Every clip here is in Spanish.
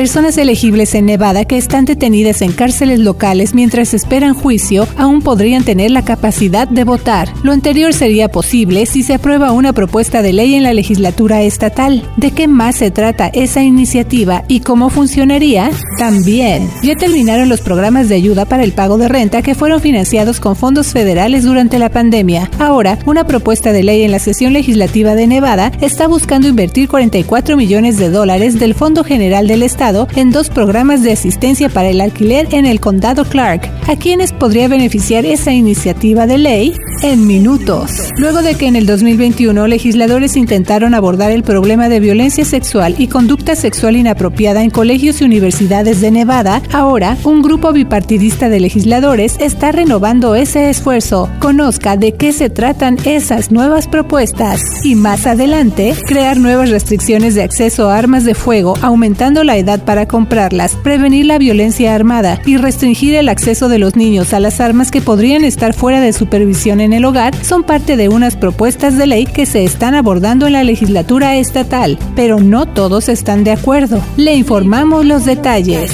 personas elegibles en Nevada que están detenidas en cárceles locales mientras esperan juicio aún podrían tener la capacidad de votar. Lo anterior sería posible si se aprueba una propuesta de ley en la legislatura estatal. ¿De qué más se trata esa iniciativa y cómo funcionaría? También, ya terminaron los programas de ayuda para el pago de renta que fueron financiados con fondos federales durante la pandemia. Ahora, una propuesta de ley en la sesión legislativa de Nevada está buscando invertir 44 millones de dólares del Fondo General del Estado en dos programas de asistencia para el alquiler en el condado Clark. ¿A quienes podría beneficiar esa iniciativa de ley? En minutos. Luego de que en el 2021 legisladores intentaron abordar el problema de violencia sexual y conducta sexual inapropiada en colegios y universidades de Nevada, ahora un grupo bipartidista de legisladores está renovando ese esfuerzo. Conozca de qué se tratan esas nuevas propuestas y más adelante crear nuevas restricciones de acceso a armas de fuego, aumentando la edad para comprarlas, prevenir la violencia armada y restringir el acceso de los niños a las armas que podrían estar fuera de supervisión en el hogar son parte de unas propuestas de ley que se están abordando en la legislatura estatal, pero no todos están de acuerdo. Le informamos los detalles.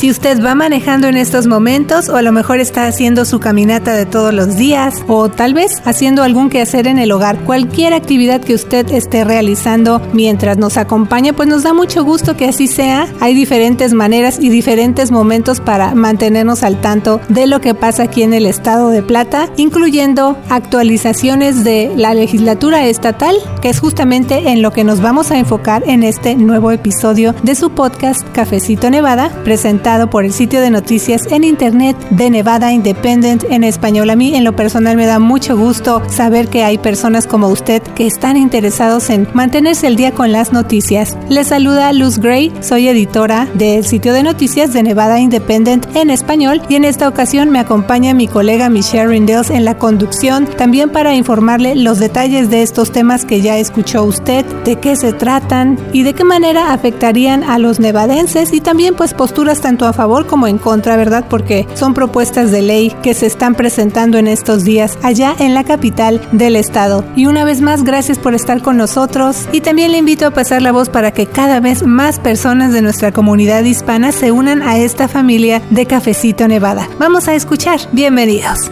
Si usted va manejando en estos momentos o a lo mejor está haciendo su caminata de todos los días o tal vez haciendo algún quehacer en el hogar, cualquier actividad que usted esté realizando mientras nos acompaña, pues nos da mucho gusto que así sea. Hay diferentes maneras y diferentes momentos para mantenernos al tanto de lo que pasa aquí en el estado de Plata, incluyendo actualizaciones de la legislatura estatal, que es justamente en lo que nos vamos a enfocar en este nuevo episodio de su podcast Cafecito Nevada, presentado por el sitio de noticias en internet de Nevada Independent en español. A mí en lo personal me da mucho gusto saber que hay personas como usted que están interesados en mantenerse al día con las noticias. Les saluda Luz Gray, soy editora del sitio de noticias de Nevada Independent en español y en esta ocasión me acompaña mi colega Michelle Rindels en la conducción, también para informarle los detalles de estos temas que ya escuchó usted, de qué se tratan y de qué manera afectarían a los nevadenses y también pues posturas tanto a favor como en contra, ¿verdad? Porque son propuestas de ley que se están presentando en estos días allá en la capital del estado. Y una vez más, gracias por estar con nosotros y también le invito a pasar la voz para que cada vez más personas de nuestra comunidad hispana se unan a esta familia de Cafecito Nevada. Vamos a escuchar. Bienvenidos.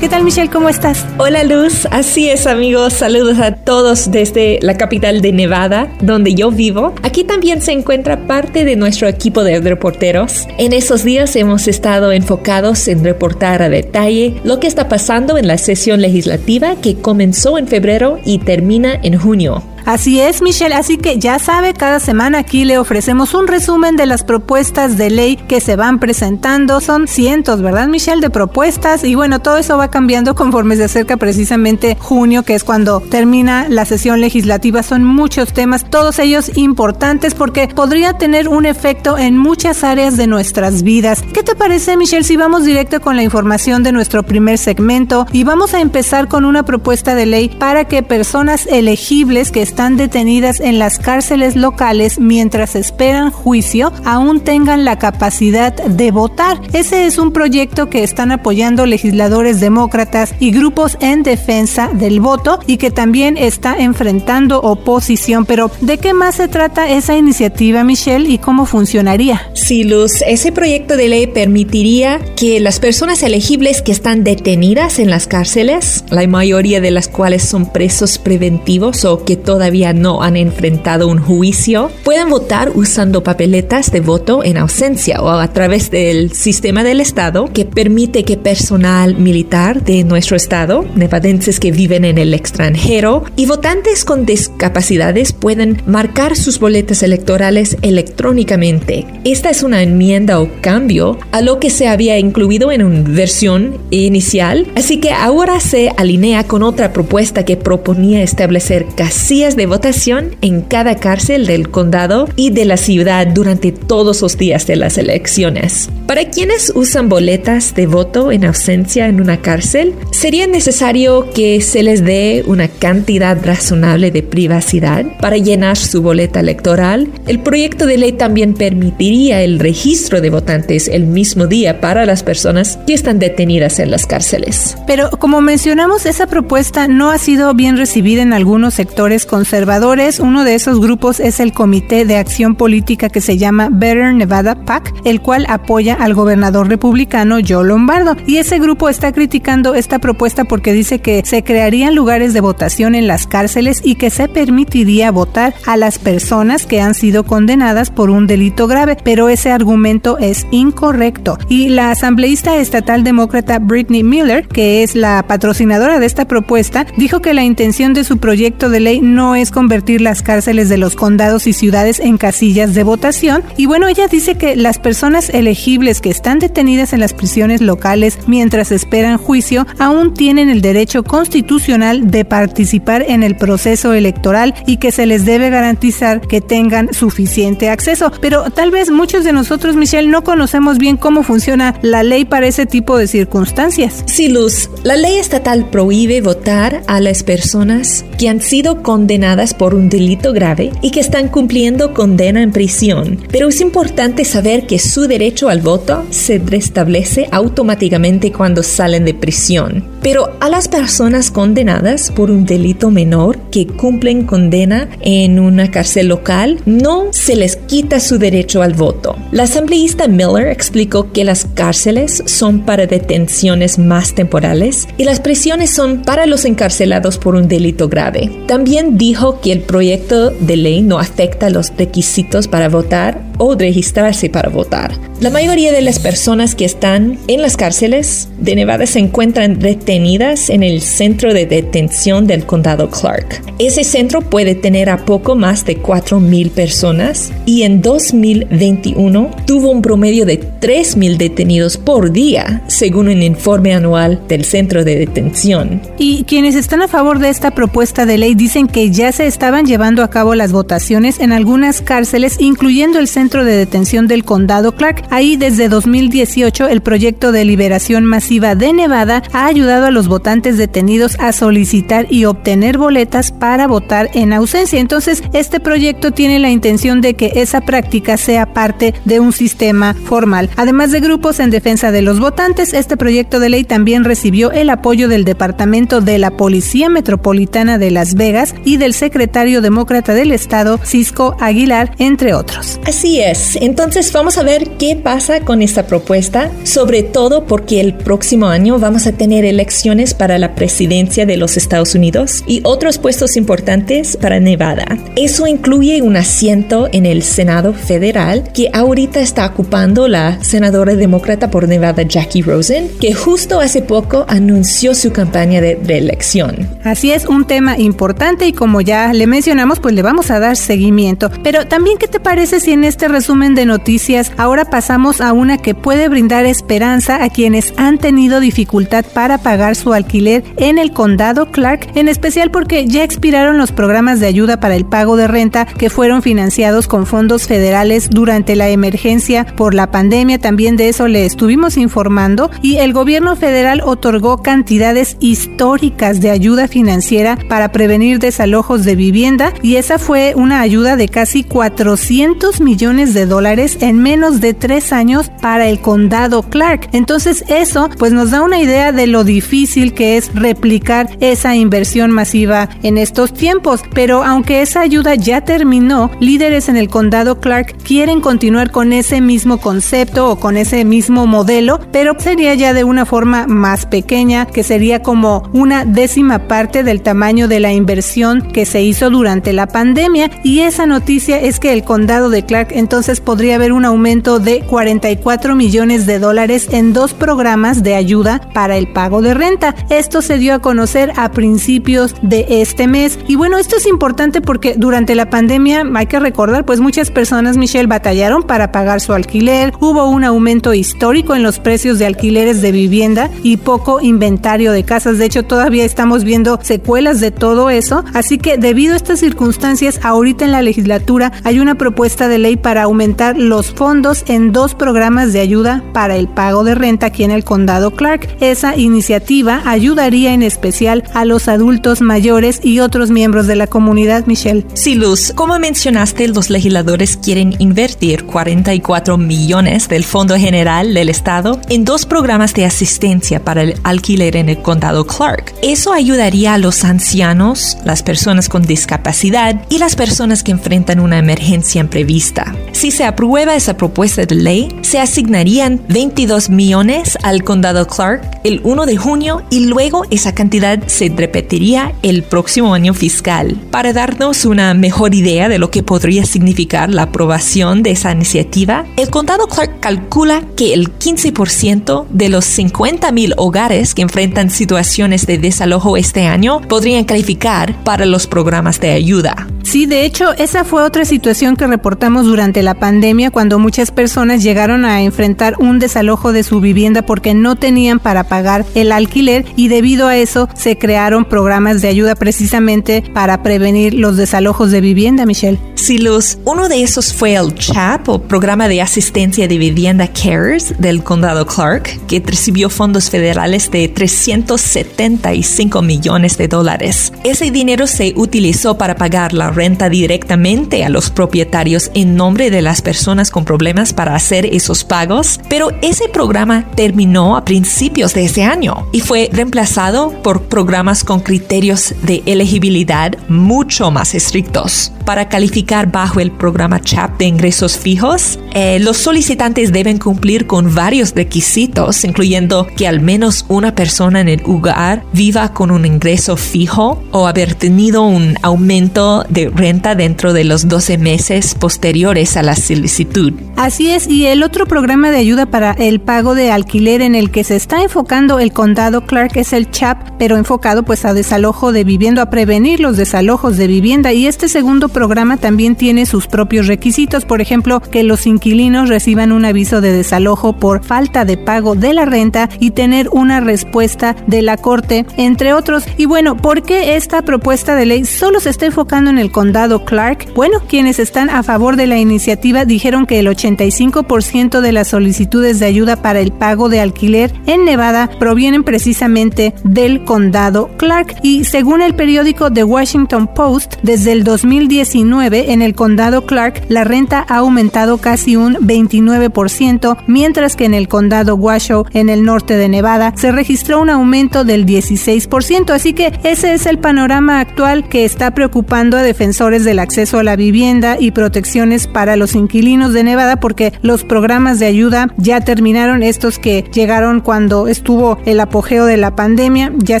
¿Qué tal Michelle? ¿Cómo estás? Hola Luz, así es amigos, saludos a todos desde la capital de Nevada, donde yo vivo. Aquí también se encuentra parte de nuestro equipo de reporteros. En esos días hemos estado enfocados en reportar a detalle lo que está pasando en la sesión legislativa que comenzó en febrero y termina en junio. Así es, Michelle. Así que ya sabe, cada semana aquí le ofrecemos un resumen de las propuestas de ley que se van presentando. Son cientos, ¿verdad, Michelle? De propuestas. Y bueno, todo eso va cambiando conforme se acerca precisamente junio, que es cuando termina la sesión legislativa. Son muchos temas, todos ellos importantes porque podría tener un efecto en muchas áreas de nuestras vidas. ¿Qué te parece, Michelle, si vamos directo con la información de nuestro primer segmento? Y vamos a empezar con una propuesta de ley para que personas elegibles que están detenidas en las cárceles locales mientras esperan juicio aún tengan la capacidad de votar. Ese es un proyecto que están apoyando legisladores demócratas y grupos en defensa del voto y que también está enfrentando oposición. Pero ¿de qué más se trata esa iniciativa, Michelle, y cómo funcionaría? Sí, Luz, ese proyecto de ley permitiría que las personas elegibles que están detenidas en las cárceles, la mayoría de las cuales son presos preventivos o que todavía todavía no han enfrentado un juicio pueden votar usando papeletas de voto en ausencia o a través del sistema del Estado que permite que personal militar de nuestro Estado, nevadenses que viven en el extranjero y votantes con discapacidades pueden marcar sus boletas electorales electrónicamente. Esta es una enmienda o cambio a lo que se había incluido en una versión inicial, así que ahora se alinea con otra propuesta que proponía establecer casillas de votación en cada cárcel del condado y de la ciudad durante todos los días de las elecciones. Para quienes usan boletas de voto en ausencia en una cárcel, sería necesario que se les dé una cantidad razonable de privacidad para llenar su boleta electoral. El proyecto de ley también permitiría el registro de votantes el mismo día para las personas que están detenidas en las cárceles. Pero como mencionamos, esa propuesta no ha sido bien recibida en algunos sectores conservadores. Uno de esos grupos es el Comité de Acción Política que se llama Better Nevada PAC, el cual apoya al gobernador republicano Joe Lombardo. Y ese grupo está criticando esta propuesta porque dice que se crearían lugares de votación en las cárceles y que se permitiría votar a las personas que han sido condenadas por un delito grave, pero ese argumento es incorrecto. Y la asambleísta estatal demócrata Britney Miller, que es la patrocinadora de esta propuesta, dijo que la intención de su proyecto de ley no es convertir las cárceles de los condados y ciudades en casillas de votación. Y bueno, ella dice que las personas elegibles que están detenidas en las prisiones locales mientras esperan juicio aún tienen el derecho constitucional de participar en el proceso electoral y que se les debe garantizar que tengan suficiente acceso. Pero tal vez muchos de nosotros, Michelle, no conocemos bien cómo funciona la ley para ese tipo de circunstancias. Sí, Luz, la ley estatal prohíbe votar a las personas que han sido condenadas por un delito grave y que están cumpliendo condena en prisión. Pero es importante saber que su derecho al voto se restablece automáticamente cuando salen de prisión. Pero a las personas condenadas por un delito menor que cumplen condena en una cárcel local, no se les quita su derecho al voto. La asambleísta Miller explicó que las cárceles son para detenciones más temporales y las prisiones son para los encarcelados por un delito grave. También dijo que el proyecto de ley no afecta los requisitos para votar o registrarse para votar. La mayoría de las personas que están en las cárceles de Nevada se encuentran detenidas en el centro de detención del condado Clark. Ese centro puede tener a poco más de 4.000 personas y en 2021 tuvo un promedio de 3.000 detenidos por día, según un informe anual del centro de detención. Y quienes están a favor de esta propuesta de ley dicen que ya se estaban llevando a cabo las votaciones en algunas cárceles, incluyendo el centro de detención del condado Clark. Ahí desde 2018 el proyecto de liberación masiva de Nevada ha ayudado a los votantes detenidos a solicitar y obtener boletas para votar en ausencia. Entonces, este proyecto tiene la intención de que esa práctica sea parte de un sistema formal. Además de grupos en defensa de los votantes, este proyecto de ley también recibió el apoyo del Departamento de la Policía Metropolitana de Las Vegas y del secretario demócrata del estado, Cisco Aguilar, entre otros. Así es. Entonces, vamos a ver qué pasa con esta propuesta, sobre todo porque el próximo año vamos a tener elecciones para la presidencia de los Estados Unidos y otros puestos importantes para Nevada. Eso incluye un asiento en el Senado federal que ahorita está ocupando la senadora demócrata por Nevada Jackie Rosen, que justo hace poco anunció su campaña de reelección. Así es, un tema importante y como ya le mencionamos, pues le vamos a dar seguimiento. Pero también, ¿qué te parece si en este resumen de noticias ahora pasamos a una que puede brindar esperanza a quienes han tenido dificultad para pagar su alquiler en el condado Clark, en especial porque ya expiraron los programas de ayuda para el pago de renta que fueron financiados con fondos federales durante la emergencia por la pandemia. También de eso le estuvimos informando y el gobierno federal otorgó cantidades históricas de ayuda financiera para prevenir desalojos de vivienda y esa fue una ayuda de casi 400 millones de dólares en menos de tres años para el condado Clark. Entonces eso pues nos da una idea de lo difícil que es replicar esa inversión masiva en estos tiempos. Pero aunque esa ayuda ya terminó, líderes en el condado Clark quieren continuar con ese mismo concepto o con ese mismo modelo, pero sería ya de una forma más pequeña, que sería como una décima parte del tamaño de la inversión que se hizo durante la pandemia. Y esa noticia es que el condado de Clark entonces podría haber un aumento de 44 millones de dólares en dos programas de ayuda para el pago de renta. Esto se dio a conocer a principios de este mes. Y bueno, esto es importante porque durante la pandemia, hay que recordar, pues muchas personas, Michelle, batallaron para pagar su alquiler. Hubo un aumento histórico en los precios de alquileres de vivienda y poco inventario de casas. De hecho, todavía estamos viendo secuelas de todo eso. Así que debido a estas circunstancias, ahorita en la legislatura hay una propuesta de ley para aumentar los fondos en dos programas de ayuda para el pago de renta aquí en el condado Clark. Esa iniciativa ayudaría en especial a los adultos mayores y otros miembros de la comunidad, Michelle. Sí, Luz, como mencionaste, los legisladores quieren invertir 44 millones del Fondo General del Estado en dos programas de asistencia para el alquiler en el condado Clark. Eso ayudaría a los ancianos, las personas con discapacidad y las personas que enfrentan una emergencia imprevista. Si se aprueba esa propuesta de ley, se asignarían 22 millones al condado Clark el 1 de junio y luego esa cantidad se repetiría el próximo año fiscal. Para darnos una mejor idea de lo que podría significar la aprobación de esa iniciativa, el condado Clark calcula que el 15% de los 50 mil hogares que enfrentan situaciones de desalojo este año podrían calificar para los programas de ayuda. Sí, de hecho, esa fue otra situación que reportamos durante la pandemia cuando muchas personas llegaron a enfrentar un desalojo de su vivienda porque no tenían para pagar el alquiler y debido a eso se crearon programas de ayuda precisamente para prevenir los desalojos de vivienda, Michelle. Sí, Luz. Uno de esos fue el CHAP o Programa de Asistencia de Vivienda CARES del condado Clark, que recibió fondos federales de 375 millones de dólares. Ese dinero se utilizó para pagar la renta directamente a los propietarios en nombre de las personas con problemas para hacer esos pagos, pero ese programa terminó a principios de ese año y fue reemplazado por programas con criterios de elegibilidad mucho más estrictos. Para calificar bajo el programa CHAP de ingresos fijos, eh, los solicitantes deben cumplir con varios requisitos, incluyendo que al menos una persona en el hogar viva con un ingreso fijo o haber tenido un aumento renta dentro de los 12 meses posteriores a la solicitud. Así es, y el otro programa de ayuda para el pago de alquiler en el que se está enfocando el condado Clark es el CHAP, pero enfocado pues a desalojo de vivienda, a prevenir los desalojos de vivienda y este segundo programa también tiene sus propios requisitos, por ejemplo, que los inquilinos reciban un aviso de desalojo por falta de pago de la renta y tener una respuesta de la corte, entre otros. Y bueno, ¿por qué esta propuesta de ley solo se está enfocando en el condado Clark? Bueno, quienes están a favor de la iniciativa dijeron que el 85% de las solicitudes de ayuda para el pago de alquiler en Nevada provienen precisamente del condado Clark y según el periódico The Washington Post, desde el 2019 en el condado Clark la renta ha aumentado casi un 29%, mientras que en el condado Washoe en el norte de Nevada se registró un aumento del 16%, así que ese es el panorama actual que está preocupando a defensores del acceso a la vivienda y protecciones para los inquilinos de Nevada porque los programas de ayuda ya terminaron, estos que llegaron cuando estuvo el apogeo de la pandemia, ya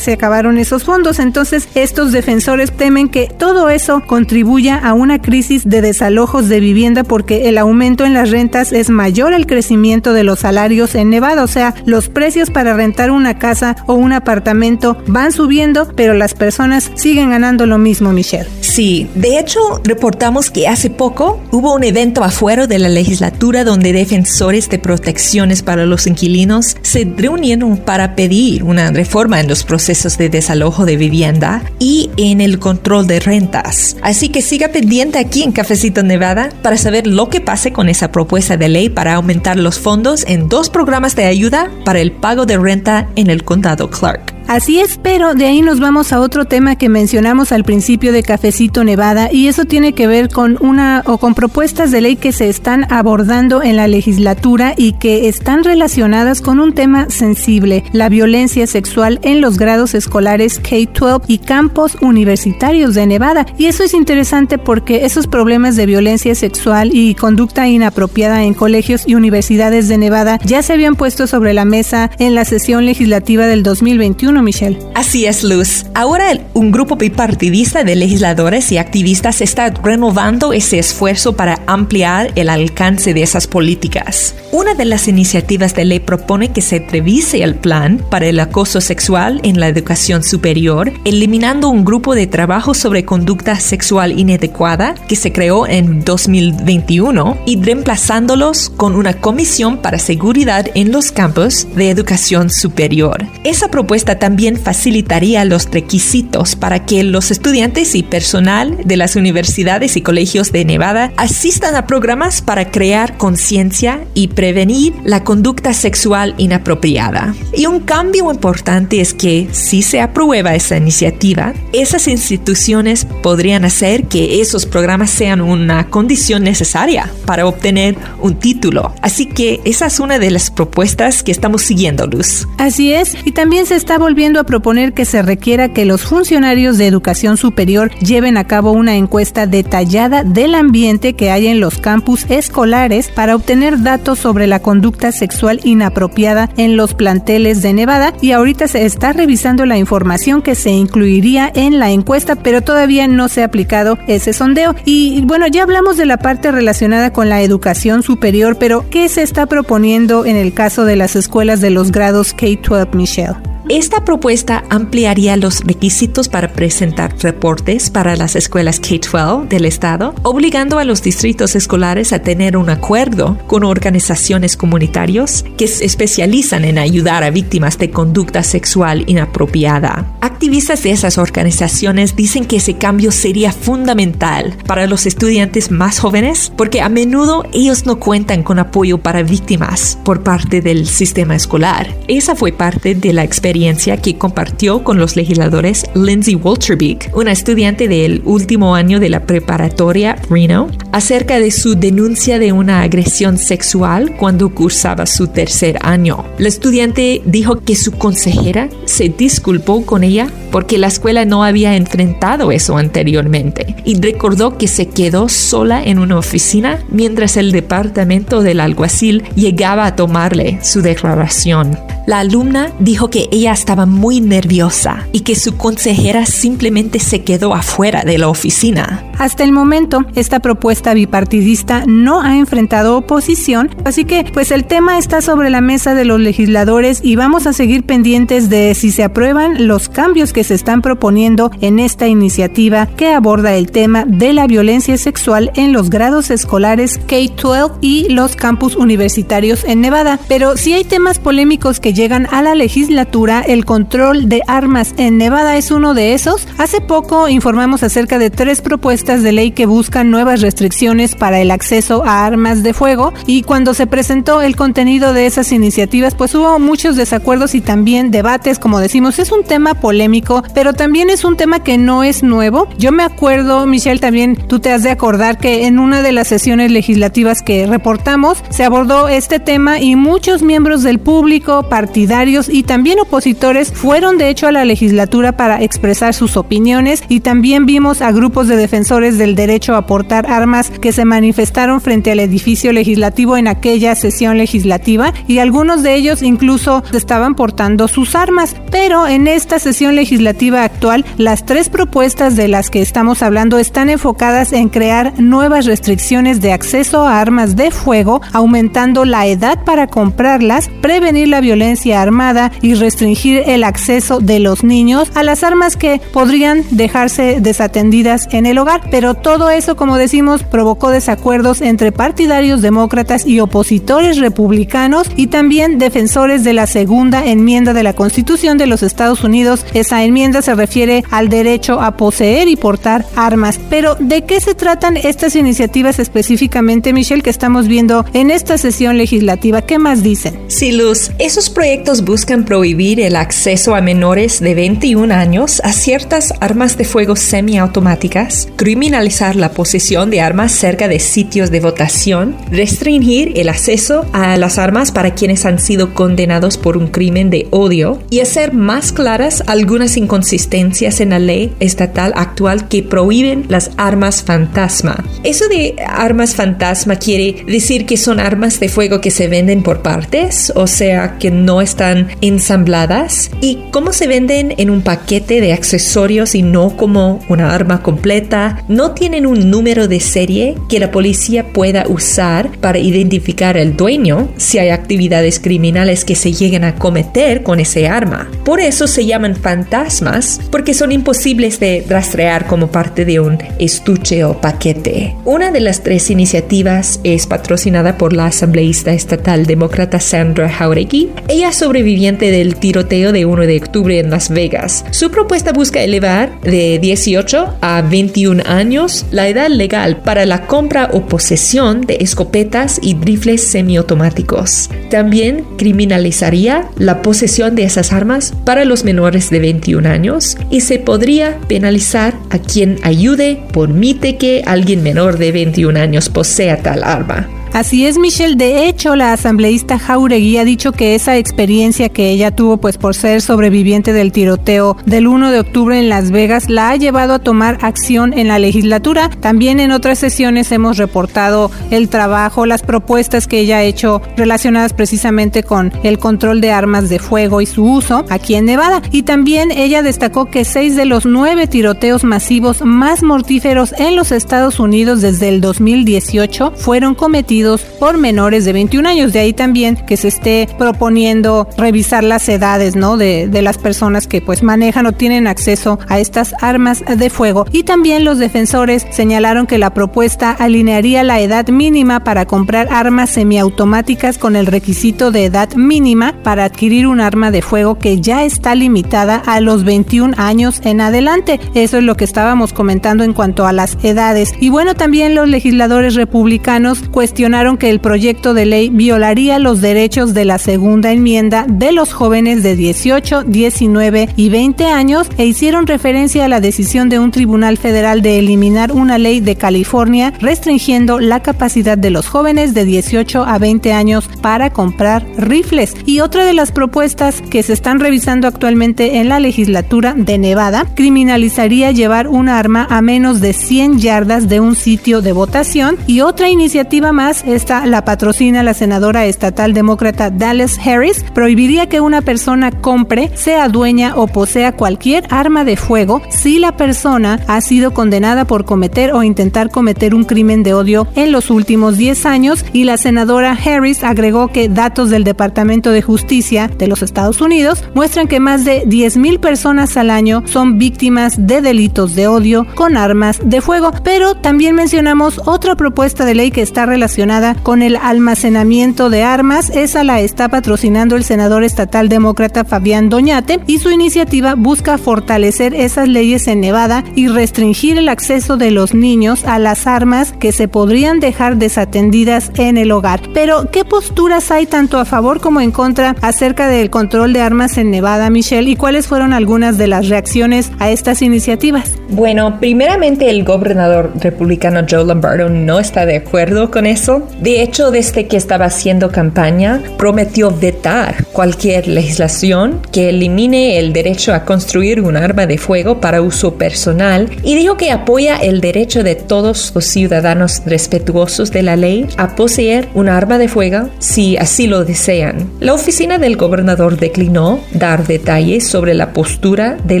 se acabaron esos fondos, entonces estos defensores temen que todo eso contribuya a una crisis de desalojos de vivienda porque el aumento en las rentas es mayor al crecimiento de los salarios en Nevada, o sea, los precios para rentar una casa o un apartamento van subiendo, pero las personas siguen ganando lo mismo, Michelle. Sí, de hecho, reportamos que hace poco hubo un evento afuera de la legislatura donde defensores de protecciones para los inquilinos se reunieron para pedir una reforma en los procesos de desalojo de vivienda y en el control de rentas. Así que siga pendiente aquí en Cafecito Nevada para saber lo que pase con esa propuesta de ley para aumentar los fondos en dos programas de ayuda para el pago de renta en el condado Clark. Así es, pero de ahí nos vamos a otro tema que mencionamos al principio de Cafecito Nevada y eso tiene que ver con una o con propuestas de ley que se están abordando en la legislatura y que están relacionadas con un tema sensible, la violencia sexual en los grados escolares K-12 y campos universitarios de Nevada. Y eso es interesante porque esos problemas de violencia sexual y conducta inapropiada en colegios y universidades de Nevada ya se habían puesto sobre la mesa en la sesión legislativa del 2021 2021, Michelle. Así es, Luz. Ahora un grupo bipartidista de legisladores y activistas está renovando ese esfuerzo para ampliar el alcance de esas políticas. Una de las iniciativas de ley propone que se revise el plan para el acoso sexual en la educación superior, eliminando un grupo de trabajo sobre conducta sexual inadecuada que se creó en 2021 y reemplazándolos con una comisión para seguridad en los campos de educación superior. Esa propuesta también facilitaría los requisitos para que los estudiantes y personal de las universidades y colegios de Nevada asistan a programas para crear conciencia y prevenir la conducta sexual inapropiada. Y un cambio importante es que si se aprueba esa iniciativa, esas instituciones podrían hacer que esos programas sean una condición necesaria para obtener un título. Así que esa es una de las propuestas que estamos siguiendo, Luz. Así es, y también se está volviendo a proponer que se requiera que los funcionarios de educación superior lleven a cabo una encuesta detallada del ambiente que hay en los campus escolares para obtener datos sobre la conducta sexual inapropiada en los planteles de Nevada y ahorita se está revisando la información que se incluiría en la encuesta, pero todavía no se ha aplicado ese sondeo. Y bueno, ya hablamos de la parte relacionada con la educación superior, pero ¿qué se está proponiendo en el caso de las escuelas de los grados K-12, Michelle? Esta propuesta ampliaría los requisitos para presentar reportes para las escuelas K-12 del Estado, obligando a los distritos escolares a tener un acuerdo con organizaciones comunitarias que se especializan en ayudar a víctimas de conducta sexual inapropiada. Activistas de esas organizaciones dicen que ese cambio sería fundamental para los estudiantes más jóvenes porque a menudo ellos no cuentan con apoyo para víctimas por parte del sistema escolar. Esa fue parte de la experiencia que compartió con los legisladores Lindsay Walterbeek, una estudiante del último año de la preparatoria Reno, acerca de su denuncia de una agresión sexual cuando cursaba su tercer año. La estudiante dijo que su consejera se disculpó con ella porque la escuela no había enfrentado eso anteriormente y recordó que se quedó sola en una oficina mientras el departamento del alguacil llegaba a tomarle su declaración. La alumna dijo que ella estaba muy nerviosa y que su consejera simplemente se quedó afuera de la oficina. Hasta el momento, esta propuesta bipartidista no ha enfrentado oposición, así que pues el tema está sobre la mesa de los legisladores y vamos a seguir pendientes de si se aprueban los cambios que se están proponiendo en esta iniciativa que aborda el tema de la violencia sexual en los grados escolares K-12 y los campus universitarios en Nevada. Pero si hay temas polémicos que llegan a la legislatura, el control de armas en Nevada es uno de esos. Hace poco informamos acerca de tres propuestas de ley que buscan nuevas restricciones para el acceso a armas de fuego y cuando se presentó el contenido de esas iniciativas pues hubo muchos desacuerdos y también debates, como decimos, es un tema polémico, pero también es un tema que no es nuevo. Yo me acuerdo, Michelle, también tú te has de acordar que en una de las sesiones legislativas que reportamos se abordó este tema y muchos miembros del público, partidarios y también opositores fueron de hecho a la legislatura para expresar sus opiniones y también vimos a grupos de defensores del derecho a portar armas que se manifestaron frente al edificio legislativo en aquella sesión legislativa y algunos de ellos incluso estaban portando sus armas. Pero en esta sesión legislativa actual, las tres propuestas de las que estamos hablando están enfocadas en crear nuevas restricciones de acceso a armas de fuego, aumentando la edad para comprarlas, prevenir la violencia armada y restringir el acceso de los niños a las armas que podrían dejarse desatendidas en el hogar. Pero todo eso, como decimos, provocó desacuerdos entre partidarios demócratas y opositores republicanos y también defensores de la segunda enmienda de la Constitución de los Estados Unidos. Esa enmienda se refiere al derecho a poseer y portar armas. Pero ¿de qué se tratan estas iniciativas específicamente, Michelle, que estamos viendo en esta sesión legislativa? ¿Qué más dicen? Sí, Luz, esos proyectos buscan prohibir el acceso a menores de 21 años a ciertas armas de fuego semiautomáticas, criminalizar la posesión de armas cerca de sitios de votación, restringir el acceso a las armas para quienes han sido condenados por un crimen de odio y hacer más claras algunas inconsistencias en la ley estatal actual que prohíben las armas fantasma. Eso de armas fantasma quiere decir que son armas de fuego que se venden por partes, o sea, que no están ensambladas. ¿Y cómo se venden en un paquete de accesorios y no como una arma completa? No tienen un número de serie que la policía pueda usar para identificar el dueño si hay actividades criminales que se lleguen a cometer con ese arma. Por eso se llaman fantasmas, porque son imposibles de rastrear como parte de un estuche o paquete. Una de las tres iniciativas es patrocinada por la asambleísta estatal demócrata Sandra Jauregui. Sobreviviente del tiroteo de 1 de octubre en Las Vegas. Su propuesta busca elevar de 18 a 21 años la edad legal para la compra o posesión de escopetas y rifles semiautomáticos. También criminalizaría la posesión de esas armas para los menores de 21 años y se podría penalizar a quien ayude, permite que alguien menor de 21 años posea tal arma. Así es, Michelle. De hecho, la asambleísta Jauregui ha dicho que esa experiencia que ella tuvo, pues por ser sobreviviente del tiroteo del 1 de octubre en Las Vegas, la ha llevado a tomar acción en la legislatura. También en otras sesiones hemos reportado el trabajo, las propuestas que ella ha hecho relacionadas precisamente con el control de armas de fuego y su uso aquí en Nevada. Y también ella destacó que seis de los nueve tiroteos masivos más mortíferos en los Estados Unidos desde el 2018 fueron cometidos por menores de 21 años. De ahí también que se esté proponiendo revisar las edades, ¿no? De, las personas que pues manejan o tienen acceso a estas armas de fuego. Y también los defensores señalaron que la propuesta alinearía la edad mínima para comprar armas semiautomáticas con el requisito de edad mínima para adquirir un arma de fuego que ya está limitada a los 21 años en adelante. Eso es lo que estábamos comentando en cuanto a las edades. Y bueno, también los legisladores republicanos cuestionaron que el proyecto de ley violaría los derechos de la segunda enmienda de los jóvenes de 18, 19 y 20 años e hicieron referencia a la decisión de un tribunal federal de eliminar una ley de California restringiendo la capacidad de los jóvenes de 18 a 20 años para comprar rifles. Y otra de las propuestas que se están revisando actualmente en la legislatura de Nevada criminalizaría llevar un arma a menos de 100 yardas de un sitio de votación y otra iniciativa más esta la patrocina la senadora estatal demócrata Dallas Harris, prohibiría que una persona compre, sea dueña o posea cualquier arma de fuego si la persona ha sido condenada por cometer o intentar cometer un crimen de odio en los últimos 10 años. Y la senadora Harris agregó que datos del Departamento de Justicia de los Estados Unidos muestran que más de 10.000 personas al año son víctimas de delitos de odio con armas de fuego, pero también mencionamos otra propuesta de ley que está relacionada con el almacenamiento de armas. Esa la está patrocinando el senador estatal demócrata Fabián Doñate y su iniciativa busca fortalecer esas leyes en Nevada y restringir el acceso de los niños a las armas que se podrían dejar desatendidas en el hogar. Pero, ¿qué posturas hay tanto a favor como en contra acerca del control de armas en Nevada, Michelle? ¿Y cuáles fueron algunas de las reacciones a estas iniciativas? Bueno, primeramente el gobernador republicano Joe Lombardo no está de acuerdo con eso. De hecho, desde que estaba haciendo campaña, prometió vetar cualquier legislación que elimine el derecho a construir un arma de fuego para uso personal y dijo que apoya el derecho de todos los ciudadanos respetuosos de la ley a poseer un arma de fuego si así lo desean. La oficina del gobernador declinó dar detalles sobre la postura de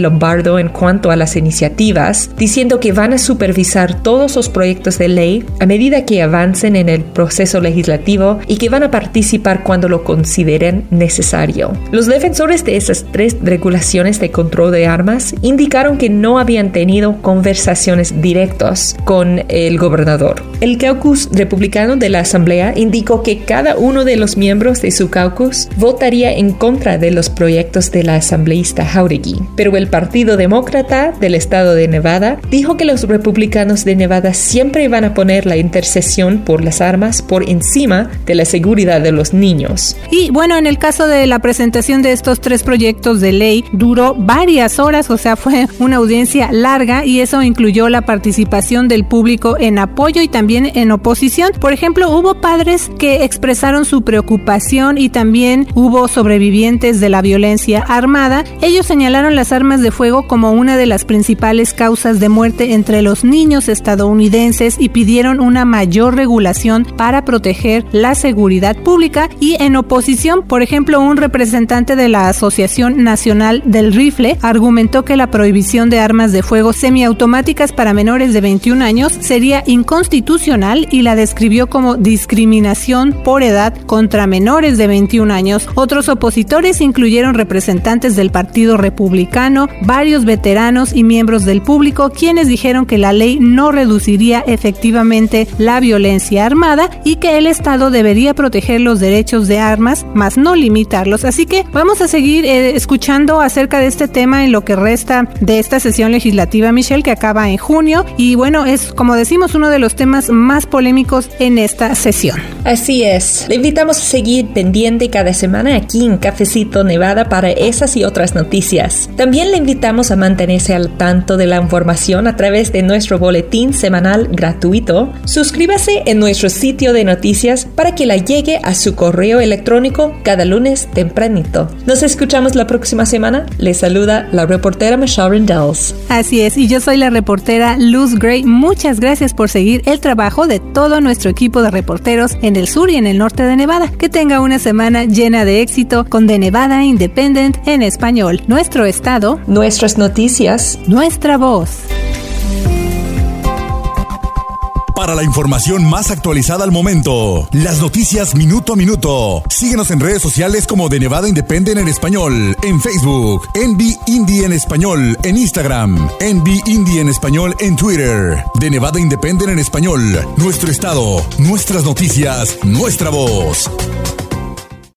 Lombardo en cuanto a las iniciativas, diciendo que van a supervisar todos los proyectos de ley a medida que avancen en el proceso legislativo y que van a participar cuando lo consideren necesario. Los defensores de esas tres regulaciones de control de armas indicaron que no habían tenido conversaciones directas con el gobernador. El caucus republicano de la Asamblea indicó que cada uno de los miembros de su caucus votaría en contra de los proyectos de la asambleísta Jauregui, pero el Partido Demócrata del estado de Nevada dijo que los republicanos de Nevada siempre van a poner la intercesión por las armas armas por encima de la seguridad de los niños. Y bueno, en el caso de la presentación de estos tres proyectos de ley, duró varias horas, o sea, fue una audiencia larga y eso incluyó la participación del público en apoyo y también en oposición. Por ejemplo, hubo padres que expresaron su preocupación y también hubo sobrevivientes de la violencia armada. Ellos señalaron las armas de fuego como una de las principales causas de muerte entre los niños estadounidenses y pidieron una mayor regulación para proteger la seguridad pública y en oposición, por ejemplo, un representante de la Asociación Nacional del Rifle argumentó que la prohibición de armas de fuego semiautomáticas para menores de 21 años sería inconstitucional y la describió como discriminación por edad contra menores de 21 años. Otros opositores incluyeron representantes del Partido Republicano, varios veteranos y miembros del público, quienes dijeron que la ley no reduciría efectivamente la violencia armada y que el Estado debería proteger los derechos de armas, más no limitarlos. Así que vamos a seguir eh, escuchando acerca de este tema en lo que resta de esta sesión legislativa, Michelle, que acaba en junio. Y bueno, es como decimos uno de los temas más polémicos en esta sesión. Así es. Le invitamos a seguir pendiente cada semana aquí en Cafecito Nevada para esas y otras noticias. También le invitamos a mantenerse al tanto de la información a través de nuestro boletín semanal gratuito. Suscríbase en nuestro sitio de noticias para que la llegue a su correo electrónico cada lunes tempranito. Nos escuchamos la próxima semana. Les saluda la reportera Michelle Rendells. Así es, y yo soy la reportera Luz Gray. Muchas gracias por seguir el trabajo de todo nuestro equipo de reporteros en el sur y en el norte de Nevada. Que tenga una semana llena de éxito con The Nevada Independent en español. Nuestro estado, nuestras noticias, nuestra voz. Para la información más actualizada al momento, las noticias minuto a minuto, síguenos en redes sociales como de Nevada Independent en español, en Facebook, Envy Indie en español, en Instagram, Envy Indie en español en Twitter, de Nevada Independent en español, nuestro estado, nuestras noticias, nuestra voz.